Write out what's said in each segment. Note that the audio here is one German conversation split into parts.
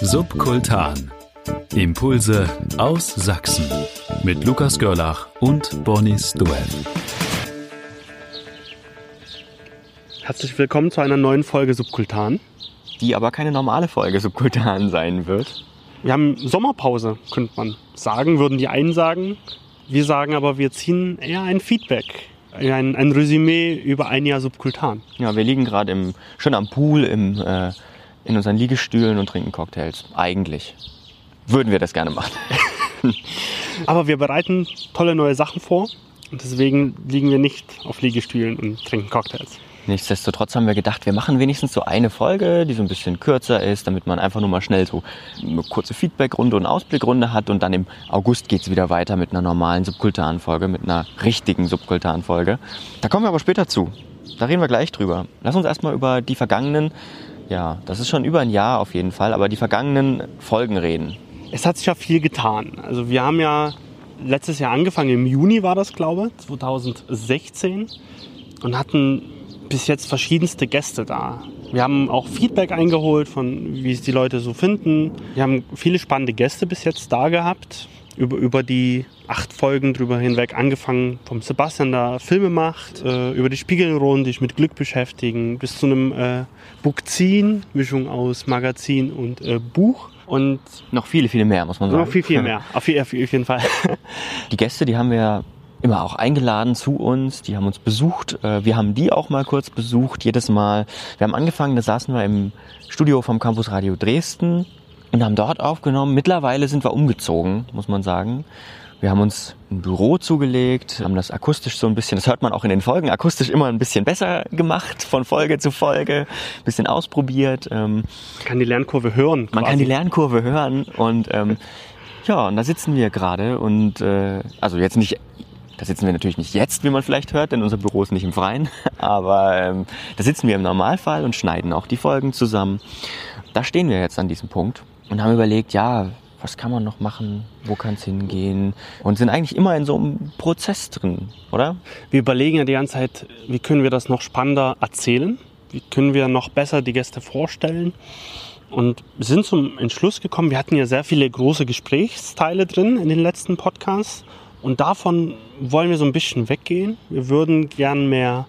Subkultan. Impulse aus Sachsen. Mit Lukas Görlach und Bonis Duell. Herzlich willkommen zu einer neuen Folge Subkultan. Die aber keine normale Folge Subkultan sein wird. Wir haben Sommerpause, könnte man sagen, würden die einen sagen. Wir sagen aber, wir ziehen eher ein Feedback, ein, ein Resümee über ein Jahr Subkultan. Ja, wir liegen gerade schon am Pool im, äh, in unseren Liegestühlen und trinken Cocktails. Eigentlich würden wir das gerne machen. Aber wir bereiten tolle neue Sachen vor und deswegen liegen wir nicht auf Liegestühlen und trinken Cocktails. Nichtsdestotrotz haben wir gedacht, wir machen wenigstens so eine Folge, die so ein bisschen kürzer ist, damit man einfach nur mal schnell so eine kurze Feedbackrunde und Ausblickrunde hat und dann im August geht's wieder weiter mit einer normalen Subkultan-Folge, mit einer richtigen Subkultan-Folge. Da kommen wir aber später zu. Da reden wir gleich drüber. Lass uns erstmal über die vergangenen, ja, das ist schon über ein Jahr auf jeden Fall, aber die vergangenen Folgen reden. Es hat sich ja viel getan. Also wir haben ja letztes Jahr angefangen, im Juni war das, glaube ich, 2016 und hatten bis jetzt verschiedenste Gäste da. Wir haben auch Feedback eingeholt von, wie es die Leute so finden. Wir haben viele spannende Gäste bis jetzt da gehabt. Über, über die acht Folgen drüber hinweg, angefangen vom Sebastian, der Filme macht, äh, über die Spiegelrunden, die sich mit Glück beschäftigen, bis zu einem äh, Bookzin, Mischung aus Magazin und äh, Buch. Und noch viele, viele mehr, muss man sagen. Noch viel, viel mehr. auf, auf jeden Fall. Die Gäste, die haben wir immer auch eingeladen zu uns, die haben uns besucht. Äh, wir haben die auch mal kurz besucht, jedes Mal. Wir haben angefangen, da saßen wir im Studio vom Campus Radio Dresden und haben dort aufgenommen. Mittlerweile sind wir umgezogen, muss man sagen. Wir haben uns ein Büro zugelegt, haben das akustisch so ein bisschen, das hört man auch in den Folgen, akustisch immer ein bisschen besser gemacht, von Folge zu Folge, ein bisschen ausprobiert. Ähm, man kann die Lernkurve hören. Man kann die Lernkurve hören und ähm, ja, und da sitzen wir gerade und äh, also jetzt nicht da sitzen wir natürlich nicht jetzt, wie man vielleicht hört, denn unser Büro ist nicht im Freien. Aber ähm, da sitzen wir im Normalfall und schneiden auch die Folgen zusammen. Da stehen wir jetzt an diesem Punkt und haben überlegt, ja, was kann man noch machen, wo kann es hingehen? Und sind eigentlich immer in so einem Prozess drin, oder? Wir überlegen ja die ganze Zeit, wie können wir das noch spannender erzählen, wie können wir noch besser die Gäste vorstellen? Und sind zum Entschluss gekommen, wir hatten ja sehr viele große Gesprächsteile drin in den letzten Podcasts. Und davon wollen wir so ein bisschen weggehen. Wir würden gern mehr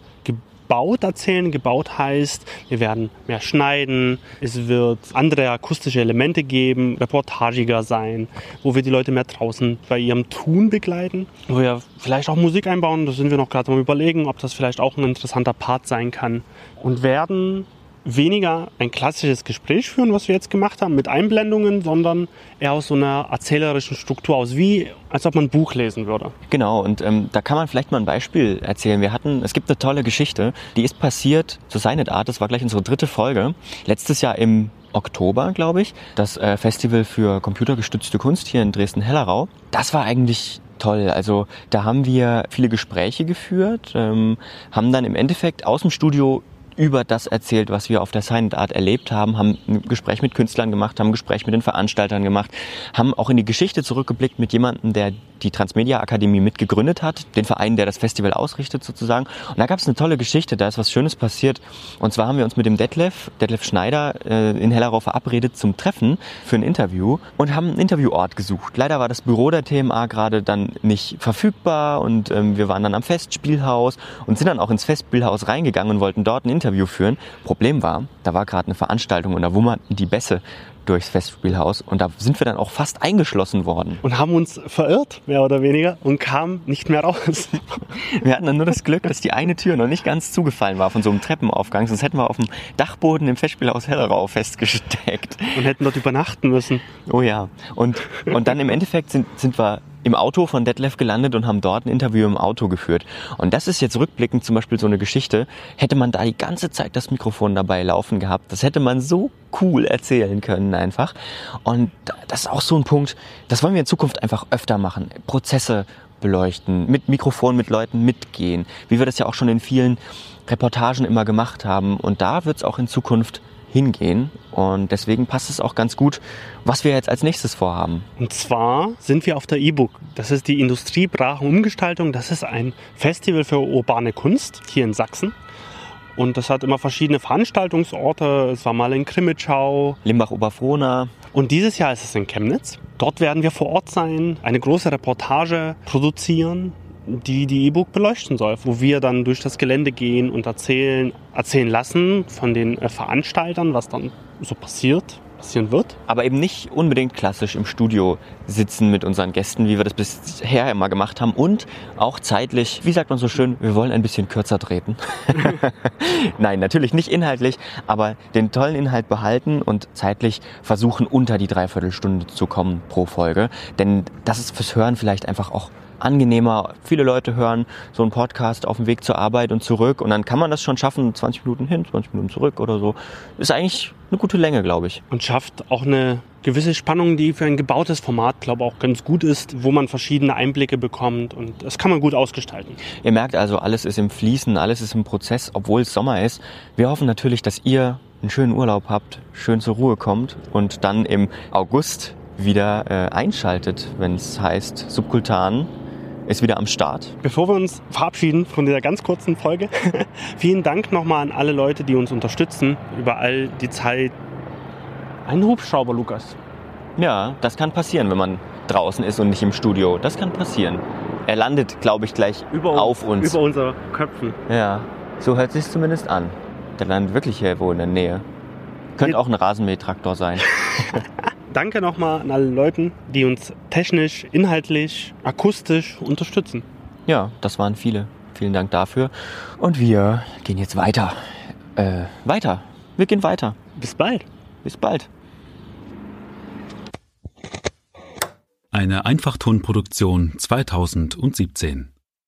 gebaut erzählen. Gebaut heißt, wir werden mehr schneiden, es wird andere akustische Elemente geben, reportagiger sein, wo wir die Leute mehr draußen bei ihrem Tun begleiten, wo wir vielleicht auch Musik einbauen, da sind wir noch gerade am überlegen, ob das vielleicht auch ein interessanter Part sein kann. Und werden weniger ein klassisches Gespräch führen, was wir jetzt gemacht haben, mit Einblendungen, sondern eher aus so einer erzählerischen Struktur aus, wie als ob man ein Buch lesen würde. Genau, und ähm, da kann man vielleicht mal ein Beispiel erzählen. Wir hatten, es gibt eine tolle Geschichte, die ist passiert zu Silent Art, das war gleich unsere dritte Folge, letztes Jahr im Oktober, glaube ich, das äh, Festival für computergestützte Kunst hier in Dresden-Hellerau. Das war eigentlich toll. Also da haben wir viele Gespräche geführt, ähm, haben dann im Endeffekt aus dem Studio über das erzählt, was wir auf der Silent Art erlebt haben, haben ein Gespräch mit Künstlern gemacht, haben ein Gespräch mit den Veranstaltern gemacht, haben auch in die Geschichte zurückgeblickt mit jemandem, der die Transmedia Akademie mitgegründet hat, den Verein, der das Festival ausrichtet sozusagen. Und da gab es eine tolle Geschichte, da ist was Schönes passiert. Und zwar haben wir uns mit dem Detlef, Detlef Schneider, äh, in Hellerau verabredet zum Treffen für ein Interview und haben einen Interviewort gesucht. Leider war das Büro der TMA gerade dann nicht verfügbar und ähm, wir waren dann am Festspielhaus und sind dann auch ins Festspielhaus reingegangen und wollten dort ein Interview führen. Problem war, da war gerade eine Veranstaltung und da wummerten die Bässe durchs Festspielhaus und da sind wir dann auch fast eingeschlossen worden. Und haben uns verirrt, mehr oder weniger, und kamen nicht mehr raus. wir hatten dann nur das Glück, dass die eine Tür noch nicht ganz zugefallen war von so einem Treppenaufgang, sonst hätten wir auf dem Dachboden im Festspielhaus Hellerau festgesteckt. Und hätten dort übernachten müssen. Oh ja. Und, und dann im Endeffekt sind, sind wir im Auto von Detlef gelandet und haben dort ein Interview im Auto geführt. Und das ist jetzt rückblickend zum Beispiel so eine Geschichte. Hätte man da die ganze Zeit das Mikrofon dabei laufen gehabt, das hätte man so cool erzählen können einfach. Und das ist auch so ein Punkt, das wollen wir in Zukunft einfach öfter machen. Prozesse beleuchten, mit Mikrofon mit Leuten mitgehen, wie wir das ja auch schon in vielen Reportagen immer gemacht haben. Und da wird es auch in Zukunft hingehen. Und deswegen passt es auch ganz gut, was wir jetzt als nächstes vorhaben. Und zwar sind wir auf der E-Book. Das ist die Industriebrachen Umgestaltung. Das ist ein Festival für urbane Kunst hier in Sachsen. Und das hat immer verschiedene Veranstaltungsorte. Es war mal in Krimitschau. Limbach-Oberfrohna. Und dieses Jahr ist es in Chemnitz. Dort werden wir vor Ort sein, eine große Reportage produzieren, die die E-Book beleuchten soll, wo wir dann durch das Gelände gehen und erzählen, erzählen lassen von den äh, Veranstaltern, was dann so passiert, passieren wird. Aber eben nicht unbedingt klassisch im Studio sitzen mit unseren Gästen, wie wir das bisher immer gemacht haben. Und auch zeitlich, wie sagt man so schön, wir wollen ein bisschen kürzer treten. Nein, natürlich nicht inhaltlich, aber den tollen Inhalt behalten und zeitlich versuchen, unter die Dreiviertelstunde zu kommen pro Folge. Denn das ist fürs Hören vielleicht einfach auch angenehmer. Viele Leute hören so einen Podcast auf dem Weg zur Arbeit und zurück und dann kann man das schon schaffen, 20 Minuten hin, 20 Minuten zurück oder so. Ist eigentlich eine gute Länge, glaube ich. Und schafft auch eine gewisse Spannung, die für ein gebautes Format, glaube ich, auch ganz gut ist, wo man verschiedene Einblicke bekommt und das kann man gut ausgestalten. Ihr merkt also, alles ist im Fließen, alles ist im Prozess, obwohl es Sommer ist. Wir hoffen natürlich, dass ihr einen schönen Urlaub habt, schön zur Ruhe kommt und dann im August wieder äh, einschaltet, wenn es heißt Subkultan ist wieder am Start. Bevor wir uns verabschieden von dieser ganz kurzen Folge, vielen Dank nochmal an alle Leute, die uns unterstützen über all die Zeit. Ein Hubschrauber, Lukas. Ja, das kann passieren, wenn man draußen ist und nicht im Studio. Das kann passieren. Er landet, glaube ich, gleich über auf uns. Über unsere Köpfen. Ja, so hört sich zumindest an. Der landet wirklich hier wohl in der Nähe. Könnte auch ein Rasenmähtraktor sein. Danke nochmal an alle Leute, die uns technisch, inhaltlich, akustisch unterstützen. Ja, das waren viele. Vielen Dank dafür. Und wir gehen jetzt weiter. Äh, weiter. Wir gehen weiter. Bis bald. Bis bald. Eine Einfachtonproduktion 2017.